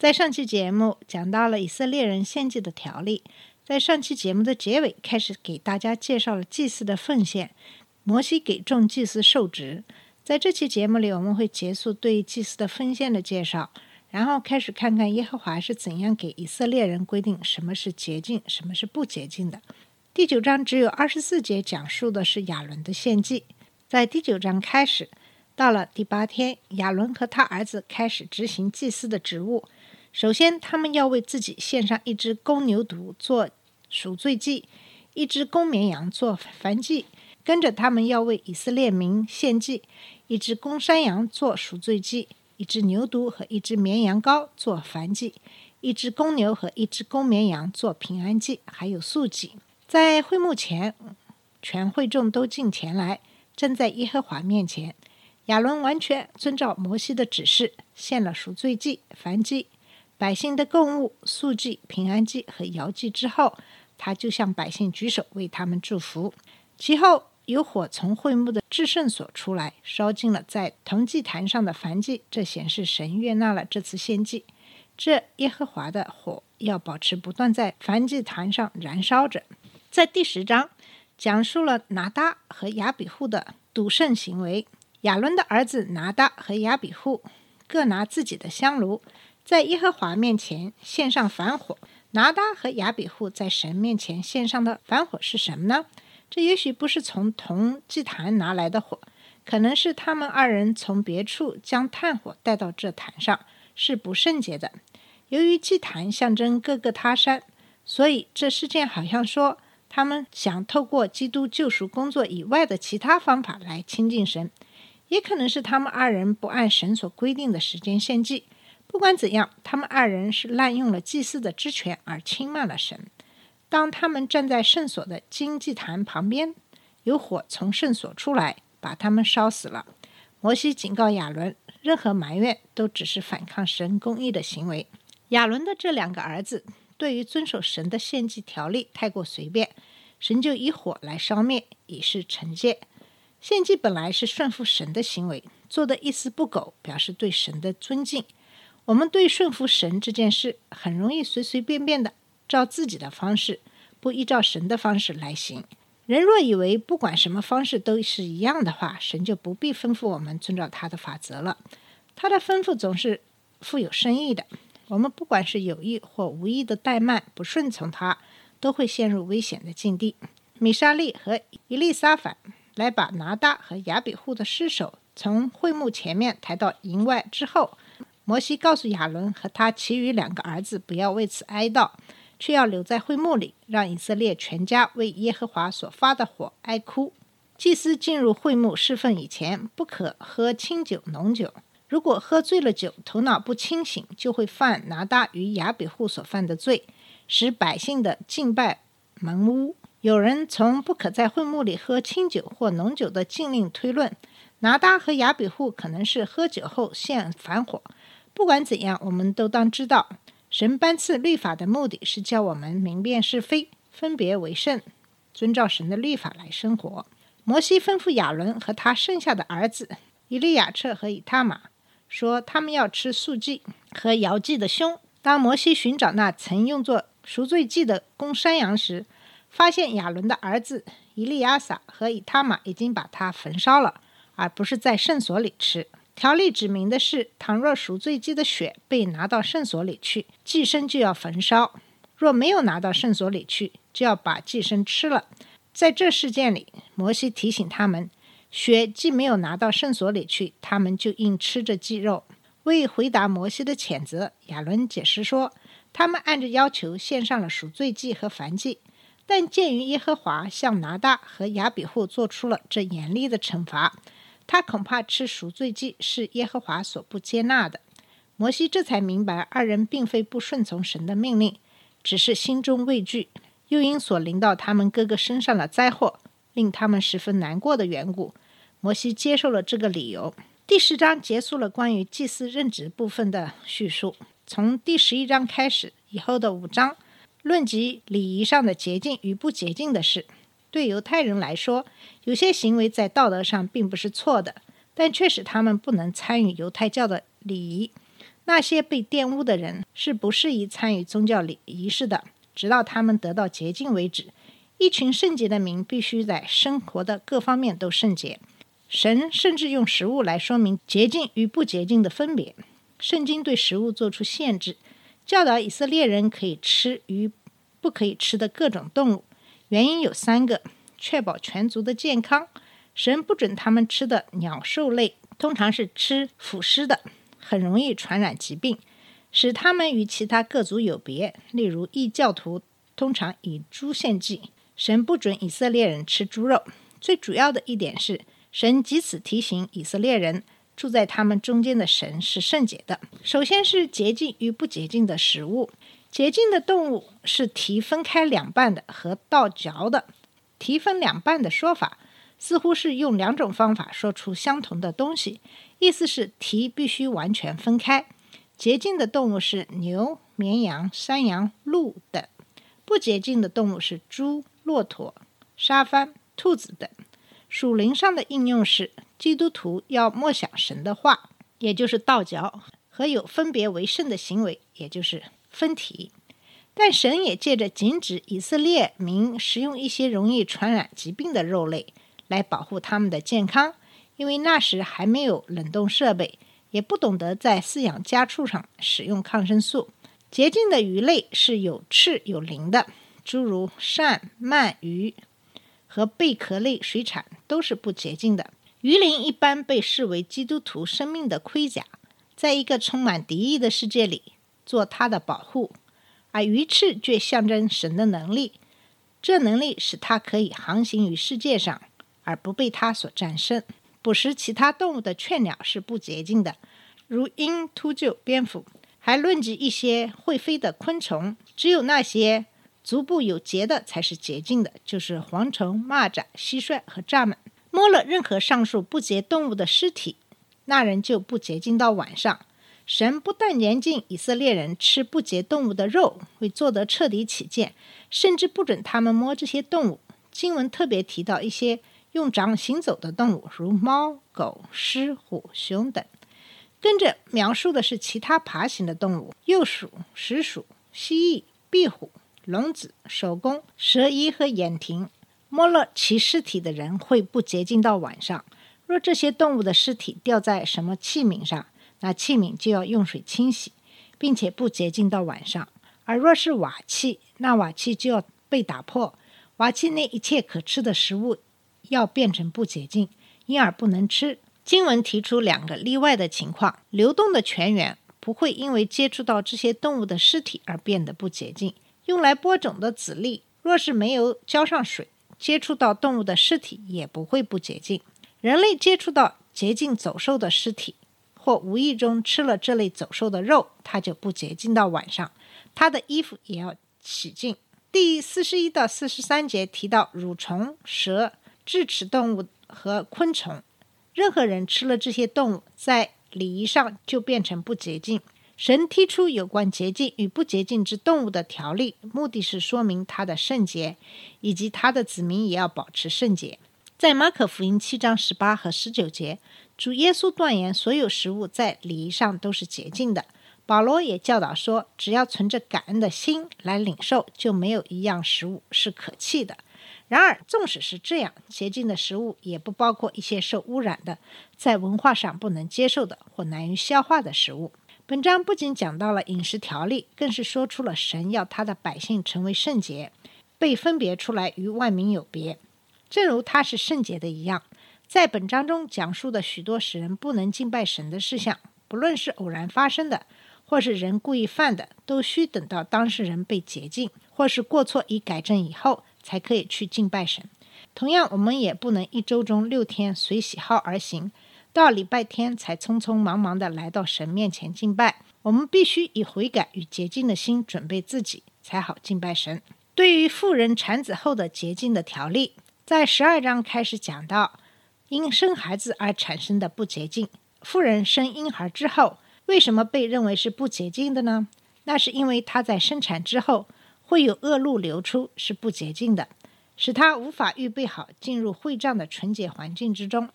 在上期节目讲到了以色列人献祭的条例，在上期节目的结尾开始给大家介绍了祭祀的奉献，摩西给众祭司受职。在这期节目里，我们会结束对祭司的奉献的介绍，然后开始看看耶和华是怎样给以色列人规定什么是洁净，什么是不洁净的。第九章只有二十四节，讲述的是亚伦的献祭。在第九章开始，到了第八天，亚伦和他儿子开始执行祭司的职务。首先，他们要为自己献上一只公牛犊做赎罪祭，一只公绵羊做燔祭。跟着，他们要为以色列民献祭，一只公山羊做赎罪祭，一只牛犊和一只绵羊羔做燔祭，一只公牛和一只公绵羊做平安祭，还有素祭。在会幕前，全会众都进前来，站在耶和华面前。亚伦完全遵照摩西的指示，献了赎罪祭、燔祭。百姓的供物、素祭、平安祭和摇祭之后，他就向百姓举手为他们祝福。其后有火从会幕的至圣所出来，烧尽了在铜祭坛上的燔祭，这显示神悦纳了这次献祭。这耶和华的火要保持不断在燔祭坛上燃烧着。在第十章讲述了拿达和亚比户的赌圣行为。亚伦的儿子拿达和亚比户各拿自己的香炉，在耶和华面前献上燔火。拿达和亚比户在神面前献上的燔火是什么呢？这也许不是从铜祭坛拿来的火，可能是他们二人从别处将炭火带到这坛上，是不圣洁的。由于祭坛象征各个他山，所以这事件好像说他们想透过基督救赎工作以外的其他方法来亲近神。也可能是他们二人不按神所规定的时间献祭。不管怎样，他们二人是滥用了祭祀的职权而轻慢了神。当他们站在圣所的金祭坛旁边，有火从圣所出来，把他们烧死了。摩西警告亚伦，任何埋怨都只是反抗神公义的行为。亚伦的这两个儿子对于遵守神的献祭条例太过随便，神就以火来烧灭，以示惩戒。献祭本来是顺服神的行为，做的一丝不苟，表示对神的尊敬。我们对顺服神这件事，很容易随随便便的照自己的方式，不依照神的方式来行。人若以为不管什么方式都是一样的话，神就不必吩咐我们遵照他的法则了。他的吩咐总是富有深意的。我们不管是有意或无意的怠慢、不顺从他，都会陷入危险的境地。米沙利和伊丽莎反。来把拿大和亚比户的尸首从会幕前面抬到营外之后，摩西告诉亚伦和他其余两个儿子不要为此哀悼，却要留在会幕里，让以色列全家为耶和华所发的火哀哭。祭司进入会幕侍奉以前，不可喝清酒、浓酒。如果喝醉了酒，头脑不清醒，就会犯拿大与亚比户所犯的罪，使百姓的敬拜蒙污。有人从不可在会幕里喝清酒或浓酒的禁令推论，拿达和亚比户可能是喝酒后现反火。不管怎样，我们都当知道，神颁赐律法的目的是叫我们明辨是非，分别为圣，遵照神的律法来生活。摩西吩咐亚伦和他剩下的儿子以利亚彻和以他玛说，他们要吃素祭和摇祭的胸。当摩西寻找那曾用作赎罪祭的公山羊时，发现亚伦的儿子伊利亚撒和以他玛已经把它焚烧了，而不是在圣所里吃。条例指明的是，倘若赎罪祭的血被拿到圣所里去，祭牲就要焚烧；若没有拿到圣所里去，就要把祭牲吃了。在这事件里，摩西提醒他们，血既没有拿到圣所里去，他们就应吃着祭肉。为回答摩西的谴责，亚伦解释说，他们按着要求献上了赎罪祭和燔祭。但鉴于耶和华向拿大和亚比户做出了这严厉的惩罚，他恐怕吃赎罪祭是耶和华所不接纳的。摩西这才明白，二人并非不顺从神的命令，只是心中畏惧，又因所临到他们哥哥身上的灾祸，令他们十分难过的缘故，摩西接受了这个理由。第十章结束了关于祭司任职部分的叙述。从第十一章开始，以后的五章论及礼仪上的洁净与不洁净的事。对犹太人来说，有些行为在道德上并不是错的，但却使他们不能参与犹太教的礼仪。那些被玷污的人是不适宜参与宗教礼仪式的，直到他们得到洁净为止。一群圣洁的民必须在生活的各方面都圣洁。神甚至用食物来说明洁净与不洁净的分别。圣经对食物做出限制，教导以色列人可以吃与不可以吃的各种动物。原因有三个：确保全族的健康。神不准他们吃的鸟兽类，通常是吃腐尸的，很容易传染疾病，使他们与其他各族有别。例如，异教徒通常以猪献祭。神不准以色列人吃猪肉。最主要的一点是，神藉此提醒以色列人，住在他们中间的神是圣洁的。首先是洁净与不洁净的食物。洁净的动物是蹄分开两半的和倒嚼的。蹄分两半的说法似乎是用两种方法说出相同的东西，意思是蹄必须完全分开。洁净的动物是牛、绵羊、山羊、鹿等；不洁净的动物是猪、骆驼、沙番、兔子等。属灵上的应用是，基督徒要默想神的话，也就是倒嚼和有分别为圣的行为，也就是。分体，但神也借着禁止以色列民食用一些容易传染疾病的肉类，来保护他们的健康，因为那时还没有冷冻设备，也不懂得在饲养家畜上使用抗生素。洁净的鱼类是有翅有鳞的，诸如鳝、鳗鱼和贝壳类水产都是不洁净的。鱼鳞一般被视为基督徒生命的盔甲，在一个充满敌意的世界里。做它的保护，而鱼翅却象征神的能力。这能力使它可以航行于世界上，而不被它所战胜。捕食其他动物的雀鸟是不洁净的，如鹰、秃鹫、蝙蝠，还论及一些会飞的昆虫。只有那些足部有节的才是洁净的，就是蝗虫、蚂蚱、蟋蟀和蚱蜢。摸了任何上述不洁动物的尸体，那人就不洁净到晚上。神不但严禁以色列人吃不洁动物的肉，为做得彻底起见，甚至不准他们摸这些动物。经文特别提到一些用掌行走的动物，如猫、狗、狮、虎、熊等。跟着描述的是其他爬行的动物，鼬鼠、石鼠、蜥蜴、壁虎、龙子、守宫、蛇衣和眼蜓。摸了其尸体的人会不洁净到晚上。若这些动物的尸体掉在什么器皿上，那器皿就要用水清洗，并且不洁净到晚上；而若是瓦器，那瓦器就要被打破，瓦器内一切可吃的食物要变成不洁净，因而不能吃。经文提出两个例外的情况：流动的泉源不会因为接触到这些动物的尸体而变得不洁净；用来播种的籽粒，若是没有浇上水，接触到动物的尸体也不会不洁净。人类接触到洁净走兽的尸体。或无意中吃了这类走兽的肉，他就不洁净到晚上。他的衣服也要洗净。第四十一到四十三节提到蠕虫、蛇、智齿动物和昆虫，任何人吃了这些动物，在礼仪上就变成不洁净。神提出有关洁净与不洁净之动物的条例，目的是说明他的圣洁，以及他的子民也要保持圣洁。在马可福音七章十八和十九节。主耶稣断言，所有食物在礼仪上都是洁净的。保罗也教导说，只要存着感恩的心来领受，就没有一样食物是可弃的。然而，纵使是这样，洁净的食物也不包括一些受污染的、在文化上不能接受的或难于消化的食物。本章不仅讲到了饮食条例，更是说出了神要他的百姓成为圣洁，被分别出来与万民有别，正如他是圣洁的一样。在本章中讲述的许多使人不能敬拜神的事项，不论是偶然发生的，或是人故意犯的，都需等到当事人被洁净，或是过错已改正以后，才可以去敬拜神。同样，我们也不能一周中六天随喜好而行，到礼拜天才匆匆忙忙地来到神面前敬拜。我们必须以悔改与洁净的心准备自己，才好敬拜神。对于妇人产子后的洁净的条例，在十二章开始讲到，因生孩子而产生的不洁净。妇人生婴孩之后，为什么被认为是不洁净的呢？那是因为她在生产之后会有恶露流出，是不洁净的，使她无法预备好进入会帐的纯洁环境之中。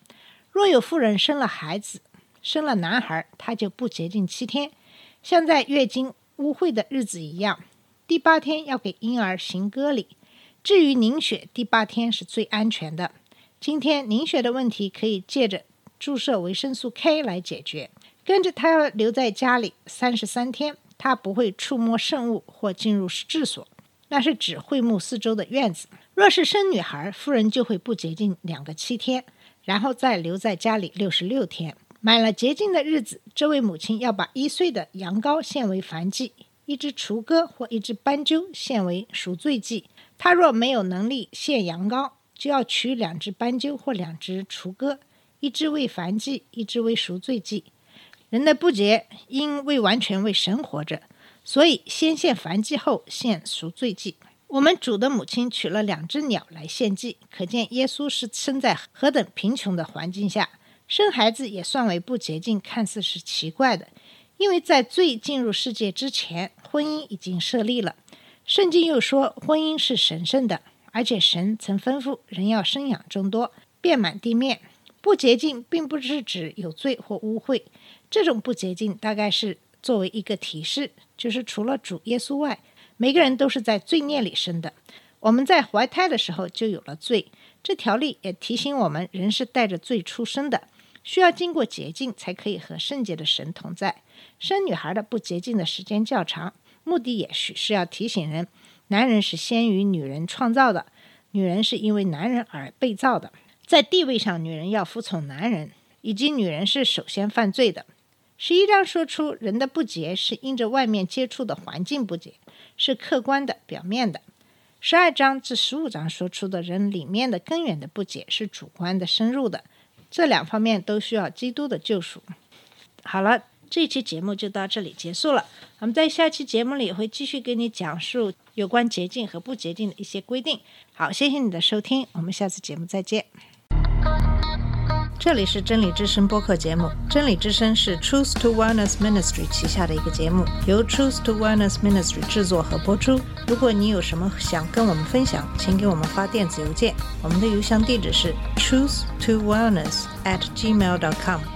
若有妇人生了孩子，生了男孩，她就不洁净七天，像在月经污秽的日子一样。第八天要给婴儿行割礼。至于凝血，第八天是最安全的。今天凝血的问题可以借着注射维生素 K 来解决。跟着他留在家里三十三天，他不会触摸圣物或进入治所，那是指会幕四周的院子。若是生女孩，夫人就会不洁净两个七天，然后再留在家里六十六天。满了洁净的日子，这位母亲要把一岁的羊羔献为燔祭。一只雏鸽或一只斑鸠献为赎罪祭。他若没有能力献羊羔，就要取两只斑鸠或两只雏鸽，一只为燔祭，一只为赎罪祭。人的不洁因未完全为神活着，所以先献燔祭后献赎罪祭。我们主的母亲取了两只鸟来献祭，可见耶稣是生在何等贫穷的环境下，生孩子也算为不洁净，看似是奇怪的。因为在罪进入世界之前，婚姻已经设立了。圣经又说，婚姻是神圣的，而且神曾吩咐人要生养众多，遍满地面。不洁净并不是指有罪或污秽，这种不洁净大概是作为一个提示，就是除了主耶稣外，每个人都是在罪孽里生的。我们在怀胎的时候就有了罪。这条例也提醒我们，人是带着罪出生的，需要经过洁净才可以和圣洁的神同在。生女孩的不洁净的时间较长，目的也许是要提醒人：男人是先于女人创造的，女人是因为男人而被造的。在地位上，女人要服从男人，以及女人是首先犯罪的。十一章说出人的不洁是因着外面接触的环境不洁，是客观的、表面的。十二章至十五章说出的人里面的根源的不洁是主观的、深入的。这两方面都需要基督的救赎。好了。这期节目就到这里结束了。我们在下期节目里会继续给你讲述有关洁净和不洁净的一些规定。好，谢谢你的收听，我们下次节目再见。这里是真理之声播客节目，真理之声是 Truth to Wellness Ministry 旗下的一个节目，由 Truth to Wellness Ministry 制作和播出。如果你有什么想跟我们分享，请给我们发电子邮件，我们的邮箱地址是 truth to wellness at gmail.com。